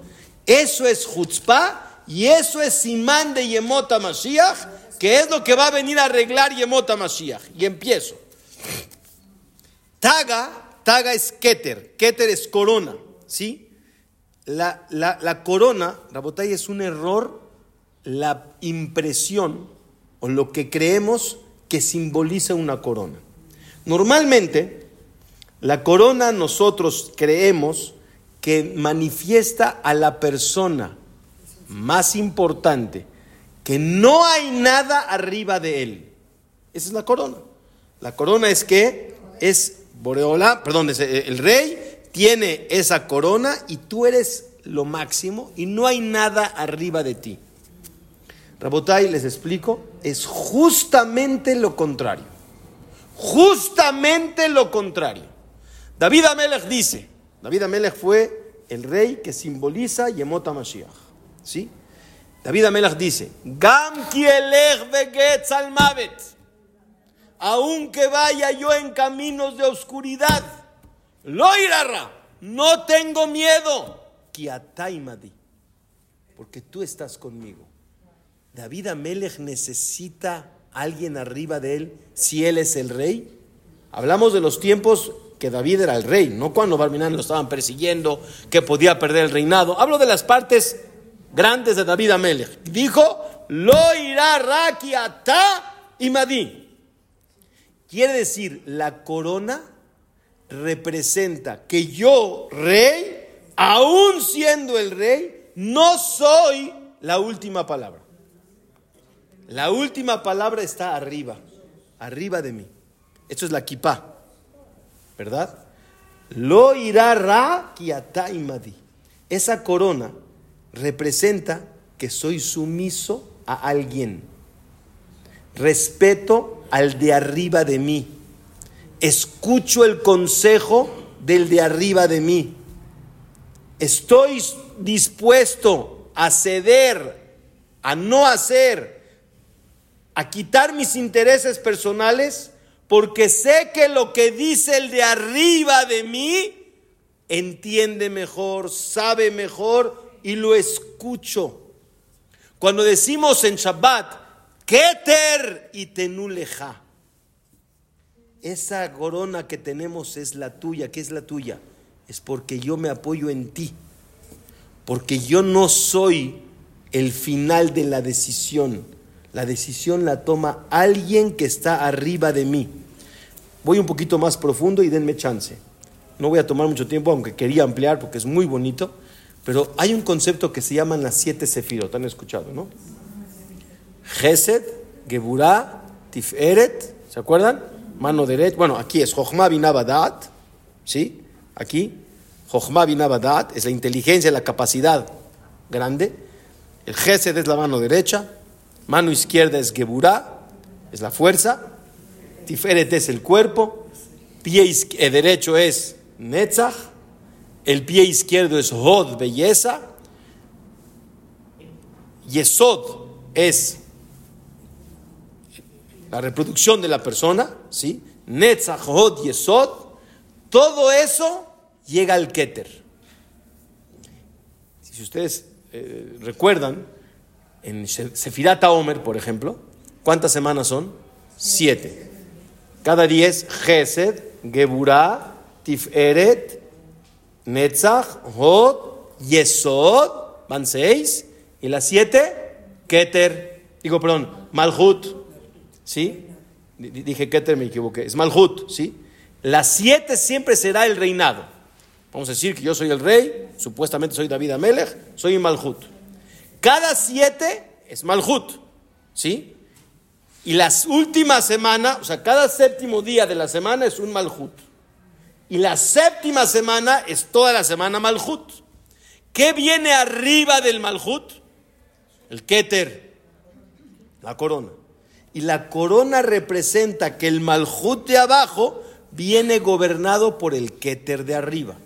Eso es chutzpah y eso es simán de Yemota Mashiach, que es lo que va a venir a arreglar Yemota Mashiach. Y empiezo. Taga, taga es keter, keter es corona, ¿sí? La, la, la corona, Rabotay, es un error, la impresión o lo que creemos que simboliza una corona. Normalmente, la corona nosotros creemos que manifiesta a la persona más importante, que no hay nada arriba de él. Esa es la corona. La corona es que es Boreola, perdón, es eh, el rey tiene esa corona y tú eres lo máximo y no hay nada arriba de ti. Rabotai, les explico, es justamente lo contrario. Justamente lo contrario. David Amelech dice, David Amelech fue el rey que simboliza Yemot Mashiach. ¿Sí? David Amelach dice, Gam aunque vaya yo en caminos de oscuridad, lo irará, no tengo miedo, porque tú estás conmigo. David Amelech necesita alguien arriba de él si él es el rey. Hablamos de los tiempos que David era el rey, no cuando Barminán lo estaban persiguiendo, que podía perder el reinado. Hablo de las partes grandes de David Amelech. Dijo, lo irá Rakiata y Madí. Quiere decir, la corona representa que yo, rey, aún siendo el rey, no soy la última palabra. La última palabra está arriba, arriba de mí. Esto es la kipá, ¿verdad? Lo irá ra madi. Esa corona representa que soy sumiso a alguien. Respeto al de arriba de mí. Escucho el consejo del de arriba de mí. Estoy dispuesto a ceder, a no hacer a quitar mis intereses personales porque sé que lo que dice el de arriba de mí entiende mejor, sabe mejor y lo escucho. Cuando decimos en Shabbat, Keter y Tenuleja, esa corona que tenemos es la tuya. ¿Qué es la tuya? Es porque yo me apoyo en ti. Porque yo no soy el final de la decisión la decisión la toma alguien que está arriba de mí. Voy un poquito más profundo y denme chance. No voy a tomar mucho tiempo, aunque quería ampliar porque es muy bonito. Pero hay un concepto que se llaman las siete sefirot. ¿Han escuchado, no? Gesed, Geburah, Tiferet. ¿Se acuerdan? Mano derecha. Bueno, aquí es Jochma Binabadat. ¿Sí? Aquí. Jochma Binabadat es la inteligencia, la capacidad grande. El Gesed es la mano derecha. Mano izquierda es Geburá, es la fuerza. Tiferet es el cuerpo. Pie eh, derecho es Netzach. El pie izquierdo es Hod, belleza. Yesod es la reproducción de la persona, ¿sí? Netzach, Hod, Yesod. Todo eso llega al Keter. Si ustedes eh, recuerdan, en Sefirata Omer, por ejemplo, ¿cuántas semanas son? Siete. Cada diez, Gesed, Geburah, Tiferet, Netzach, Hod, Yesod, van seis. Y las siete, Keter, digo, perdón, Malhut, ¿sí? Dije Keter, me equivoqué, es Malhut, ¿sí? Las siete siempre será el reinado. Vamos a decir que yo soy el rey, supuestamente soy David Amelech, soy Malhut. Cada siete es Malhut, ¿sí? Y las últimas semanas, o sea, cada séptimo día de la semana es un Malhut. Y la séptima semana es toda la semana Malhut. ¿Qué viene arriba del Malhut? El Keter, la corona. Y la corona representa que el Malhut de abajo viene gobernado por el Keter de arriba.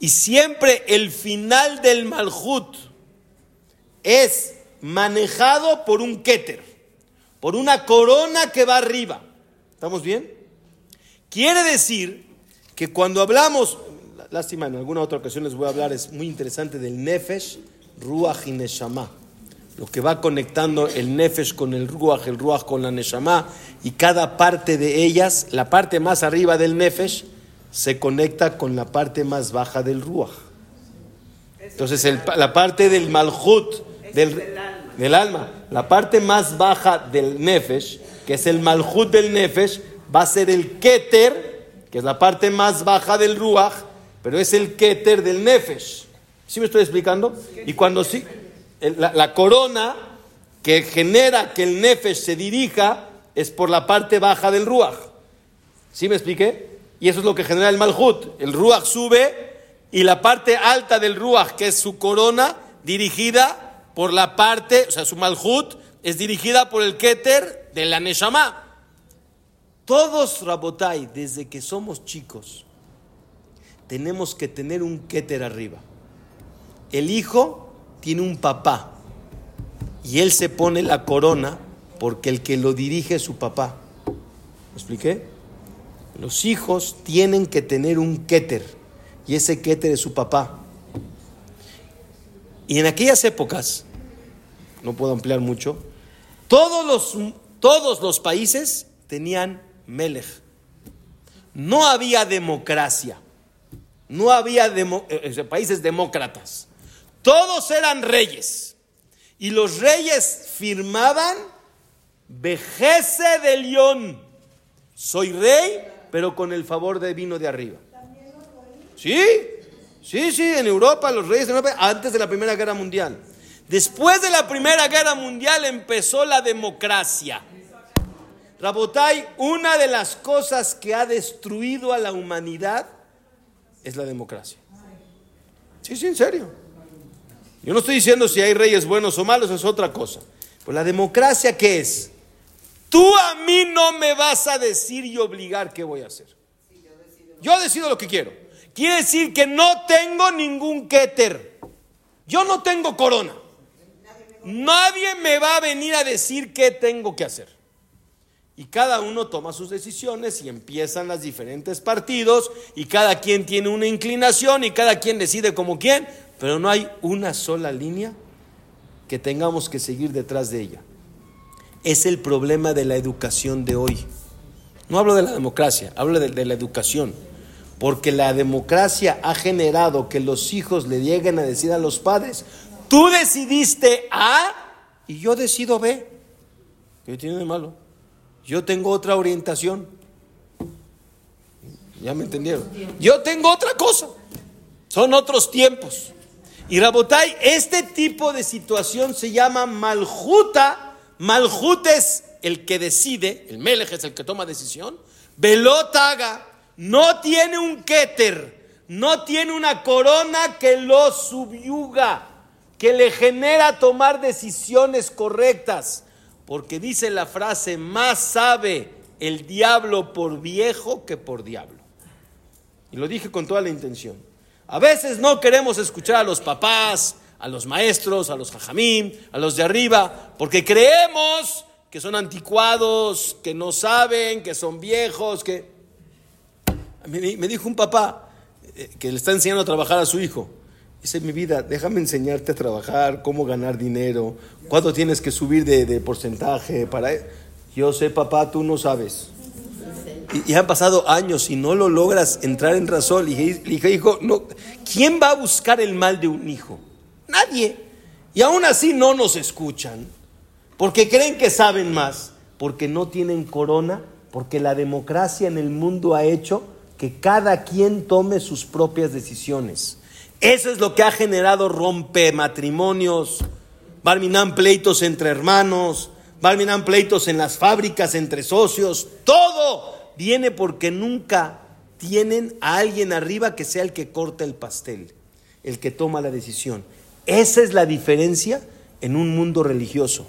Y siempre el final del Malhut es manejado por un Keter, por una corona que va arriba. ¿Estamos bien? Quiere decir que cuando hablamos, lástima, en alguna otra ocasión les voy a hablar, es muy interesante del Nefesh, Ruach y Neshama. Lo que va conectando el Nefesh con el Ruach, el Ruach con la Neshama, y cada parte de ellas, la parte más arriba del Nefesh, se conecta con la parte más baja del Ruach. Entonces, la parte del Malhut, del, alma. La parte más baja del Nefesh, que es el Malhut del Nefesh, va a ser el Keter, que es la parte más baja del Ruach, pero es el Keter del Nefesh. ¿Sí me estoy explicando? Y cuando sí, la, la corona que genera que el Nefesh se dirija es por la parte baja del Ruach. ¿Sí me expliqué? Y eso es lo que genera el Malhut. El Ruach sube y la parte alta del Ruach, que es su corona, dirigida por la parte, o sea, su Malhut es dirigida por el Keter de la Neshama. Todos, Rabotai, desde que somos chicos, tenemos que tener un Keter arriba. El hijo tiene un papá y él se pone la corona porque el que lo dirige es su papá. ¿Me expliqué? Los hijos tienen que tener un Keter y ese Keter es su papá. Y en aquellas épocas, no puedo ampliar mucho, todos los, todos los países tenían Melech. No había democracia. No había demo- eh, eh, países demócratas. Todos eran reyes. Y los reyes firmaban vejece de león. Soy rey, pero con el favor de vino de arriba. Sí, sí, sí, en Europa, los reyes de Europa, antes de la Primera Guerra Mundial. Después de la Primera Guerra Mundial empezó la democracia. Rabotai, una de las cosas que ha destruido a la humanidad es la democracia. Sí, sí, en serio. Yo no estoy diciendo si hay reyes buenos o malos, es otra cosa. Pues la democracia, ¿qué es? Tú a mí no me vas a decir y obligar qué voy a hacer. Yo decido lo que quiero. Quiere decir que no tengo ningún keter. Yo no tengo corona. Nadie me va a venir a decir qué tengo que hacer. Y cada uno toma sus decisiones y empiezan los diferentes partidos y cada quien tiene una inclinación y cada quien decide como quien, pero no hay una sola línea que tengamos que seguir detrás de ella. Es el problema de la educación de hoy. No hablo de la democracia, hablo de, de la educación. Porque la democracia ha generado que los hijos le lleguen a decir a los padres, tú decidiste A y yo decido B. ¿Qué tiene de malo? Yo tengo otra orientación. ¿Ya me entendieron? Yo tengo otra cosa. Son otros tiempos. Y Rabotai, este tipo de situación se llama maljuta. Malhut es el que decide, el melej es el que toma decisión. Velotaga no tiene un keter, no tiene una corona que lo subyuga, que le genera tomar decisiones correctas. Porque dice la frase, más sabe el diablo por viejo que por diablo. Y lo dije con toda la intención. A veces no queremos escuchar a los papás, a los maestros, a los jajamín, a los de arriba, porque creemos que son anticuados, que no saben, que son viejos, que... Me, dijo un papá eh, que le está enseñando a trabajar a su hijo. Dice, mi vida, déjame enseñarte a trabajar, cómo ganar dinero, cuándo tienes que subir de, de porcentaje para... Yo sé, papá, tú no sabes. Y, han pasado años y no lo logras entrar en razón. Y dije, dije, hijo, no, ¿quién va a buscar el mal de un hijo? Nadie. Y aún así no nos escuchan. Porque creen que saben más. Porque no tienen corona. Porque la democracia en el mundo ha hecho que cada quien tome sus propias decisiones. Eso es lo que ha generado rompe matrimonios, Barminan pleitos entre hermanos, Barminan pleitos en las fábricas entre socios, todo viene porque nunca tienen a alguien arriba que sea el que corta el pastel, el que toma la decisión. Esa es la diferencia en un mundo religioso.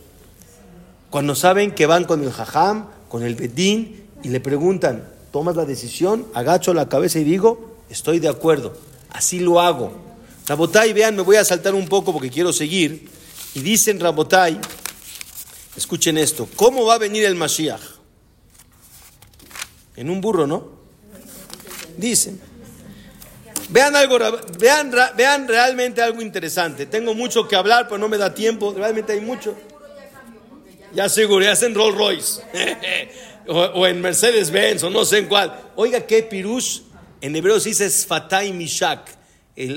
Cuando saben que van con el jajam, con el bedín y le preguntan, ¿tomas la decisión? Agacho la cabeza y digo, estoy de acuerdo, así lo hago. Rabotai, vean, me voy a saltar un poco porque quiero seguir. Y dicen Rabotai, escuchen esto, ¿cómo va a venir el Mashiach? En un burro, ¿no? Dicen. Vean algo, vean, vean realmente algo interesante. Tengo mucho que hablar, pero no me da tiempo. Realmente hay mucho. Ya seguro, ya en Rolls Royce. o, o, en Mercedes Benz, o no sé en cuál. Oiga, qué pirush. En hebreo se dice Sfatay Mishak.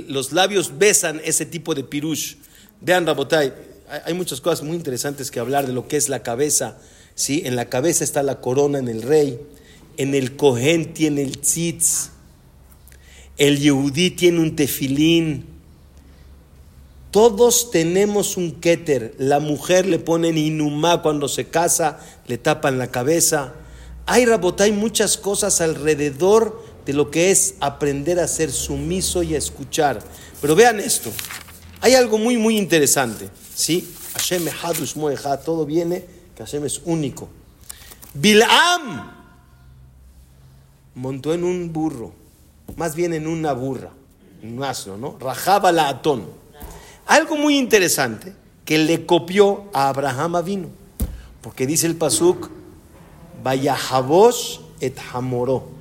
Los labios besan ese tipo de pirush. Vean, Rabotai, hay, muchas cosas muy interesantes que hablar de lo que es la cabeza. ¿sí? En la cabeza está la corona en el rey. En el Cohen tiene el tzitz. El Yehudí tiene un tefilín. Todos tenemos un keter. La mujer le ponen inumá cuando se casa, le tapan la cabeza. Hay rabotay muchas cosas alrededor de lo que es aprender a ser sumiso y a escuchar. Pero vean esto. Hay algo muy, muy interesante. ¿sí? Hashem todo viene que Hashem es único. Bilam montó en un burro más bien en una burra, un asno, ¿no? Rajaba la atón. Algo muy interesante que le copió a Abraham Avino, porque dice el pasuk, Vayahabosh et Hamoró.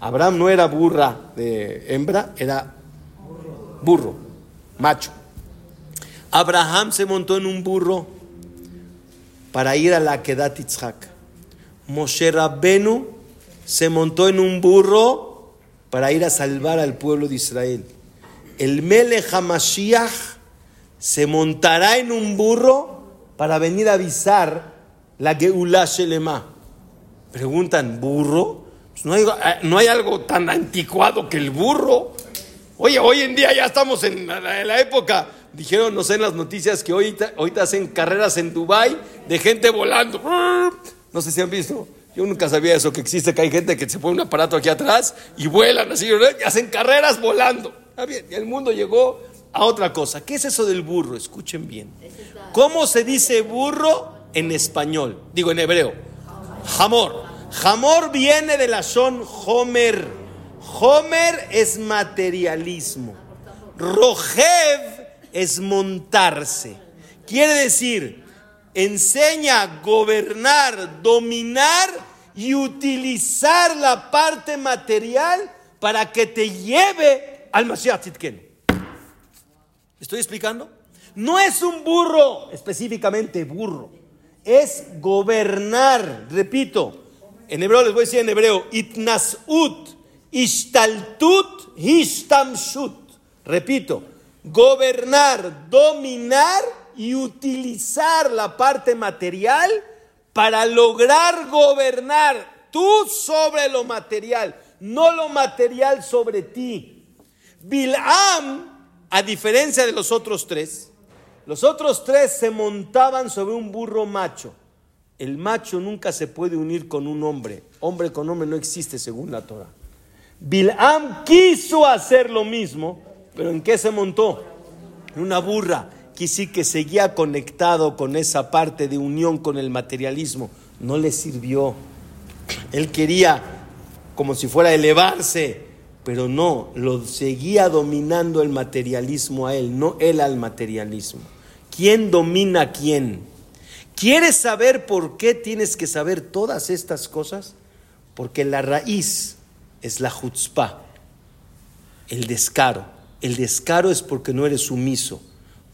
Abraham no era burra de hembra, era burro, macho. Abraham se montó en un burro para ir a la Kedat Yitzhak. Moshe Rabbenu se montó en un burro para ir a salvar al pueblo de Israel. El Melech HaMashiach se montará en un burro para venir a avisar la Geulah Shelema. Preguntan, ¿burro? Pues no, hay, no hay algo tan anticuado que el burro. Oye, hoy en día ya estamos en la, época dijeron, no sé, en las noticias que hoy, ahorita hacen carreras en Dubai de gente volando. No sé si han visto. Yo nunca sabía eso, que existe, que hay gente que se pone un aparato aquí atrás y vuelan así, y hacen carreras volando. Está bien, el mundo llegó a otra cosa. ¿Qué es eso del burro? Escuchen bien. ¿Cómo se dice burro en español? Digo en hebreo. Jamor. Jamor viene de la son Homer. Homer es materialismo. Rojev es montarse. Quiere decir, enseña gobernar, dominar y utilizar la parte material para que te lleve al Mashiach Tzidkenu. ¿Estoy explicando? No es un burro, específicamente burro. Es gobernar. Repito, en hebreo les voy a decir en hebreo, itnasut, ishtaltut, hishtamshut. Repito, gobernar, dominar y utilizar la parte material para lograr gobernar tú sobre lo material, no lo material sobre ti. Bilam, a diferencia de los otros tres, los otros tres se montaban sobre un burro macho. El macho nunca se puede unir con un hombre. Hombre con hombre no existe según la Torah. Bilam quiso hacer lo mismo, pero ¿en qué se montó? En una burra. Que sí que seguía conectado con esa parte de unión con el materialismo. No le sirvió. Él quería como si fuera elevarse, pero no, lo seguía dominando el materialismo a él, no él al materialismo. ¿Quién domina a quién? ¿Quieres saber por qué tienes que saber todas estas cosas? Porque la raíz es la chutzpah, el descaro. El descaro es porque no eres sumiso.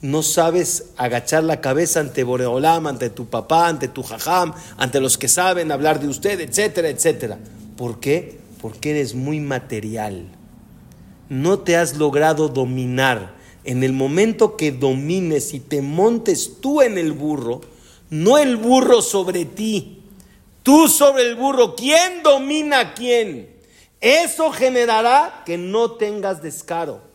No sabes agachar la cabeza ante Boreolam, ante tu papá, ante tu jajam, ante los que saben hablar de usted, etcétera, etcétera. ¿Por qué? Porque eres muy material. No te has logrado dominar. En el momento que domines y te montes tú en el burro, no el burro sobre ti, tú sobre el burro, ¿quién domina a quién? Eso generará que no tengas descaro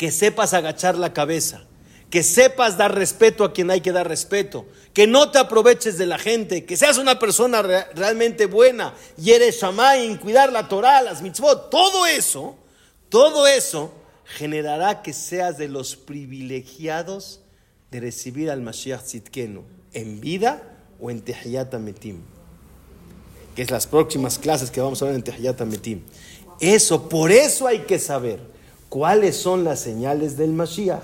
que sepas agachar la cabeza, que sepas dar respeto a quien hay que dar respeto, que no te aproveches de la gente, que seas una persona realmente buena, y eres shamain, cuidar la Torah, las mitzvot, todo eso, todo eso generará que seas de los privilegiados de recibir al Mashiach Tzidkenu en vida o en Tehiyat Metim, que es las próximas clases que vamos a ver en Tehiyat Metim. Eso, por eso hay que saber cuáles son las señales del Mashiach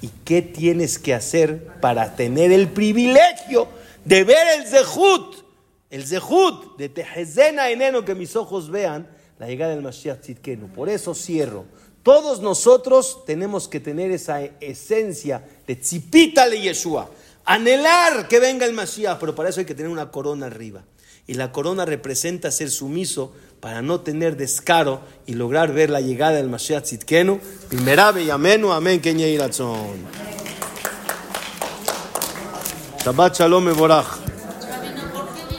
y qué tienes que hacer para tener el privilegio de ver el Zehut, el Zehut de Tejezena Eneno, que mis ojos vean la llegada del Mashiach Tzidkenu. Por eso cierro. Todos nosotros tenemos que tener esa esencia de Tzipita le Yeshua. Anhelar que venga el Mashiach, pero para eso hay que tener una corona arriba. Y la corona representa ser sumiso para no tener descaro y lograr ver la llegada del Mashiach Tzidkenu. Primera y amenu, amén, Shabbat shalom.